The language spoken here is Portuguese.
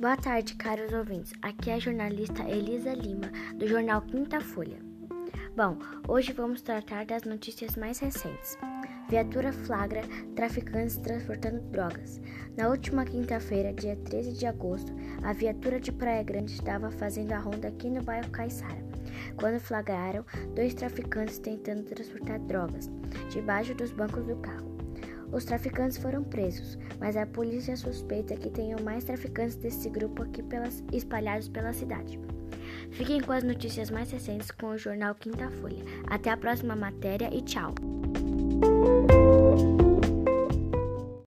Boa tarde, caros ouvintes. Aqui é a jornalista Elisa Lima, do jornal Quinta Folha. Bom, hoje vamos tratar das notícias mais recentes. Viatura flagra traficantes transportando drogas. Na última quinta-feira, dia 13 de agosto, a viatura de Praia Grande estava fazendo a ronda aqui no bairro Caiçara, quando flagraram dois traficantes tentando transportar drogas debaixo dos bancos do carro. Os traficantes foram presos, mas a polícia suspeita que tenham mais traficantes desse grupo aqui pelas, espalhados pela cidade. Fiquem com as notícias mais recentes com o jornal Quinta Folha. Até a próxima matéria e tchau!